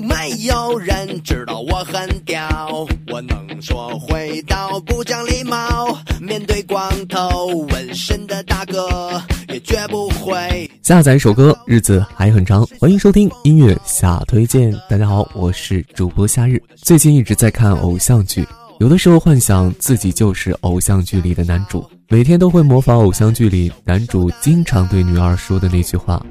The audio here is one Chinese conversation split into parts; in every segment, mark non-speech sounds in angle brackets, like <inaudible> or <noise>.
没有人知道我很屌？我能说会道，不讲礼貌。面对光头纹身的大哥，也绝不会。下载一首歌，日子还很长。欢迎收听音乐下推荐。大家好，我是主播夏日。最近一直在看偶像剧，有的时候幻想自己就是偶像剧里的男主，每天都会模仿偶像剧里男主经常对女二说的那句话。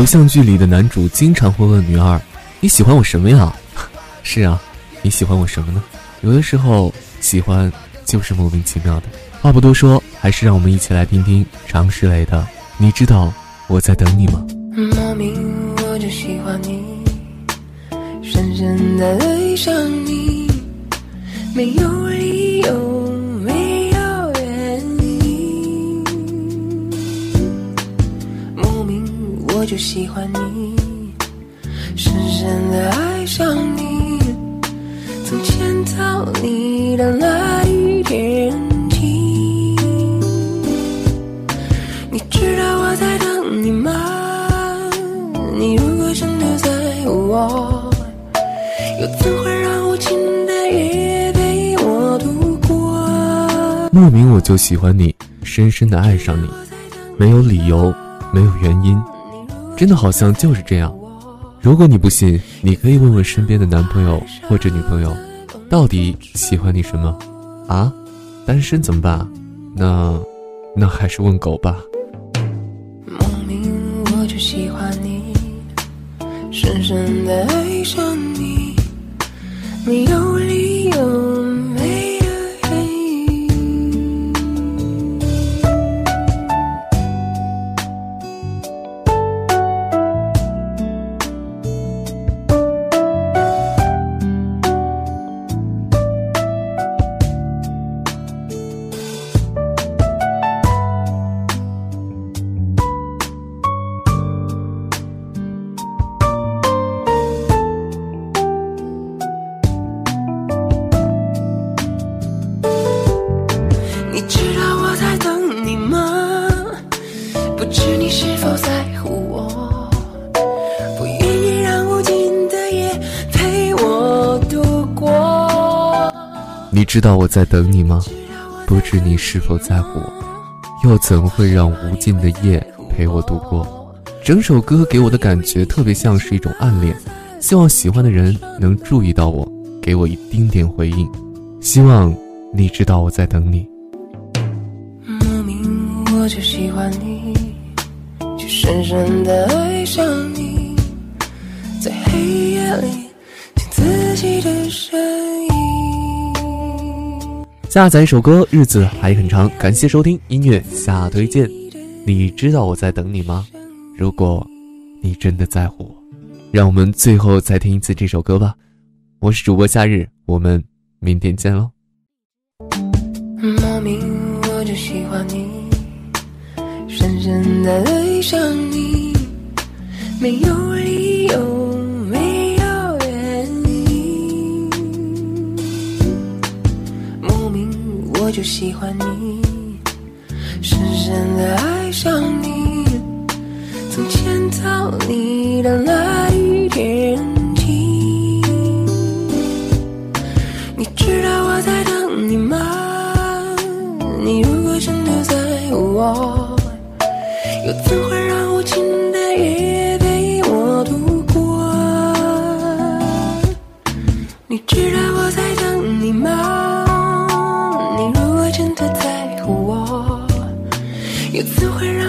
偶像剧里的男主经常会问女二：“你喜欢我什么呀？” <laughs> 是啊，你喜欢我什么呢？有的时候喜欢就是莫名其妙的。话不多说，还是让我们一起来听听常石磊的《你知道我在等你吗》。莫名我就喜欢你，深深的爱上你，没有理由。我就喜欢你，深深的爱上你，从见到你的那一天起。你知道我在等你吗？你如果真的在乎我，又怎会让无尽的夜陪我度过？莫名我就喜欢你，深深的爱上你，没有理由，没有原因。真的好像就是这样。如果你不信，你可以问问身边的男朋友或者女朋友，到底喜欢你什么？啊，单身怎么办？那，那还是问狗吧。莫名我就喜欢你，深深的爱上你，你有理你知道我在等你吗？不知你是否在乎我，又怎会让无尽的夜陪我度过？整首歌给我的感觉特别像是一种暗恋，希望喜欢的人能注意到我，给我一丁点回应。希望你知道我在等你。莫名我就喜欢你，就深深的爱上你，在黑夜里听自己的声音。下载一首歌，日子还很长。感谢收听音乐下推荐。你知道我在等你吗？如果你真的在乎我，让我们最后再听一次这首歌吧。我是主播夏日，我们明天见喽。莫名我就喜欢你，深深的爱上你，没有理由。就喜欢你，深深的爱上你，从见到你的那一天起。你知道我在等你吗？你如果真的在乎我，又怎会又怎会让